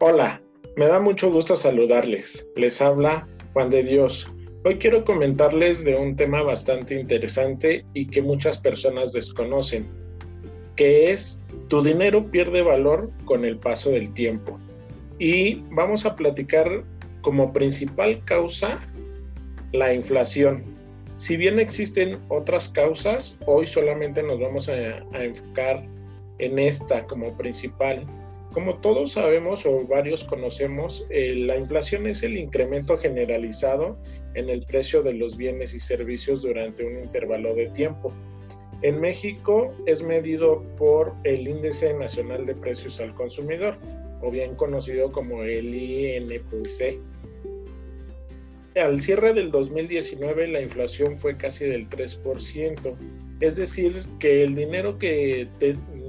Hola, me da mucho gusto saludarles. Les habla Juan de Dios. Hoy quiero comentarles de un tema bastante interesante y que muchas personas desconocen, que es tu dinero pierde valor con el paso del tiempo. Y vamos a platicar como principal causa la inflación. Si bien existen otras causas, hoy solamente nos vamos a, a enfocar en esta como principal como todos sabemos o varios conocemos, eh, la inflación es el incremento generalizado en el precio de los bienes y servicios durante un intervalo de tiempo. En México es medido por el Índice Nacional de Precios al Consumidor, o bien conocido como el INPC. Al cierre del 2019 la inflación fue casi del 3%, es decir, que el dinero que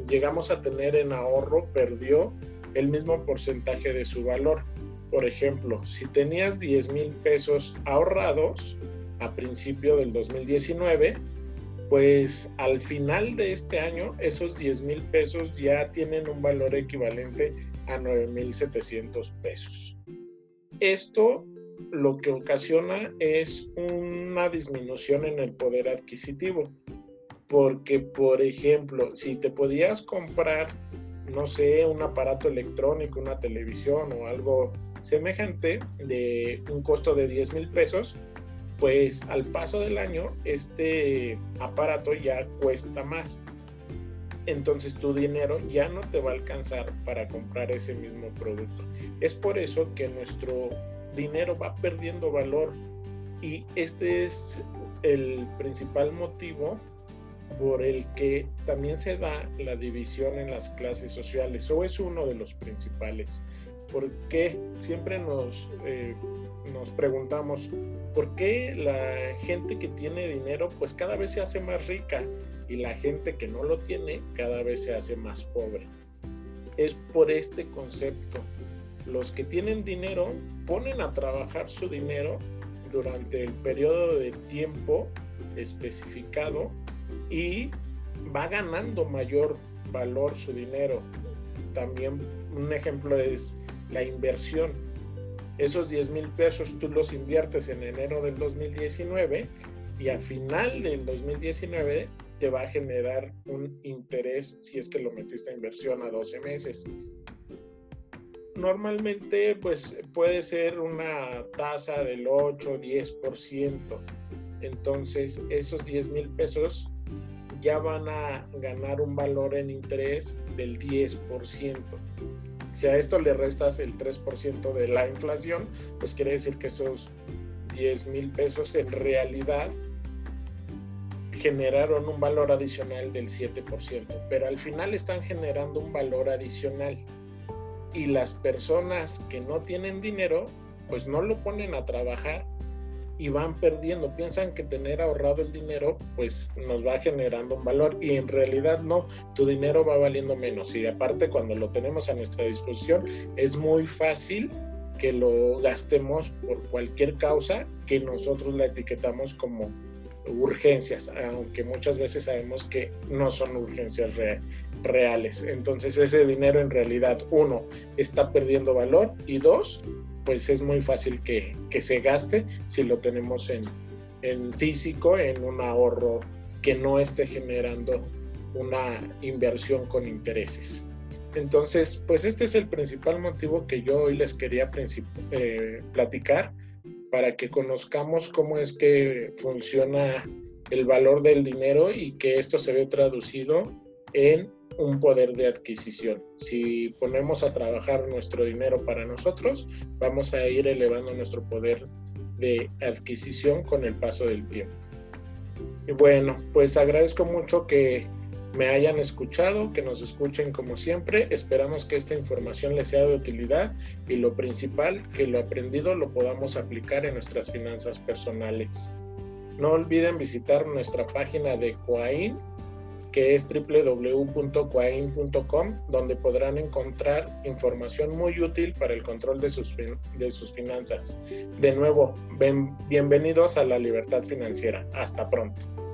llegamos a tener en ahorro perdió el mismo porcentaje de su valor. Por ejemplo, si tenías 10 mil pesos ahorrados a principio del 2019, pues al final de este año esos 10 mil pesos ya tienen un valor equivalente a 9 mil 700 pesos. Esto lo que ocasiona es una disminución en el poder adquisitivo porque, por ejemplo, si te podías comprar, no sé, un aparato electrónico, una televisión o algo semejante de un costo de 10 mil pesos, pues al paso del año este aparato ya cuesta más. Entonces tu dinero ya no te va a alcanzar para comprar ese mismo producto. Es por eso que nuestro dinero va perdiendo valor y este es el principal motivo por el que también se da la división en las clases sociales, o es uno de los principales. Porque siempre nos, eh, nos preguntamos, ¿por qué la gente que tiene dinero pues cada vez se hace más rica y la gente que no lo tiene cada vez se hace más pobre? Es por este concepto. Los que tienen dinero ponen a trabajar su dinero durante el periodo de tiempo especificado y va ganando mayor valor su dinero. También un ejemplo es la inversión. Esos 10 mil pesos tú los inviertes en enero del 2019 y a final del 2019 te va a generar un interés si es que lo metiste a inversión a 12 meses. Normalmente pues puede ser una tasa del 8 o 10%. Entonces esos 10 mil pesos ya van a ganar un valor en interés del 10%. Si a esto le restas el 3% de la inflación, pues quiere decir que esos 10 mil pesos en realidad generaron un valor adicional del 7%, pero al final están generando un valor adicional. Y las personas que no tienen dinero, pues no lo ponen a trabajar y van perdiendo. Piensan que tener ahorrado el dinero pues nos va generando un valor y en realidad no, tu dinero va valiendo menos y aparte cuando lo tenemos a nuestra disposición es muy fácil que lo gastemos por cualquier causa que nosotros la etiquetamos como urgencias, aunque muchas veces sabemos que no son urgencias reales. Entonces ese dinero en realidad, uno, está perdiendo valor y dos, pues es muy fácil que, se gaste si lo tenemos en, en físico, en un ahorro que no esté generando una inversión con intereses. Entonces, pues este es el principal motivo que yo hoy les quería eh, platicar para que conozcamos cómo es que funciona el valor del dinero y que esto se ve traducido en un poder de adquisición. Si ponemos a trabajar nuestro dinero para nosotros, vamos a ir elevando nuestro poder de adquisición con el paso del tiempo. Y bueno, pues agradezco mucho que me hayan escuchado, que nos escuchen como siempre. Esperamos que esta información les sea de utilidad y lo principal, que lo aprendido lo podamos aplicar en nuestras finanzas personales. No olviden visitar nuestra página de Coain que es www.coain.com, donde podrán encontrar información muy útil para el control de sus, de sus finanzas. De nuevo, bienvenidos a la libertad financiera. Hasta pronto.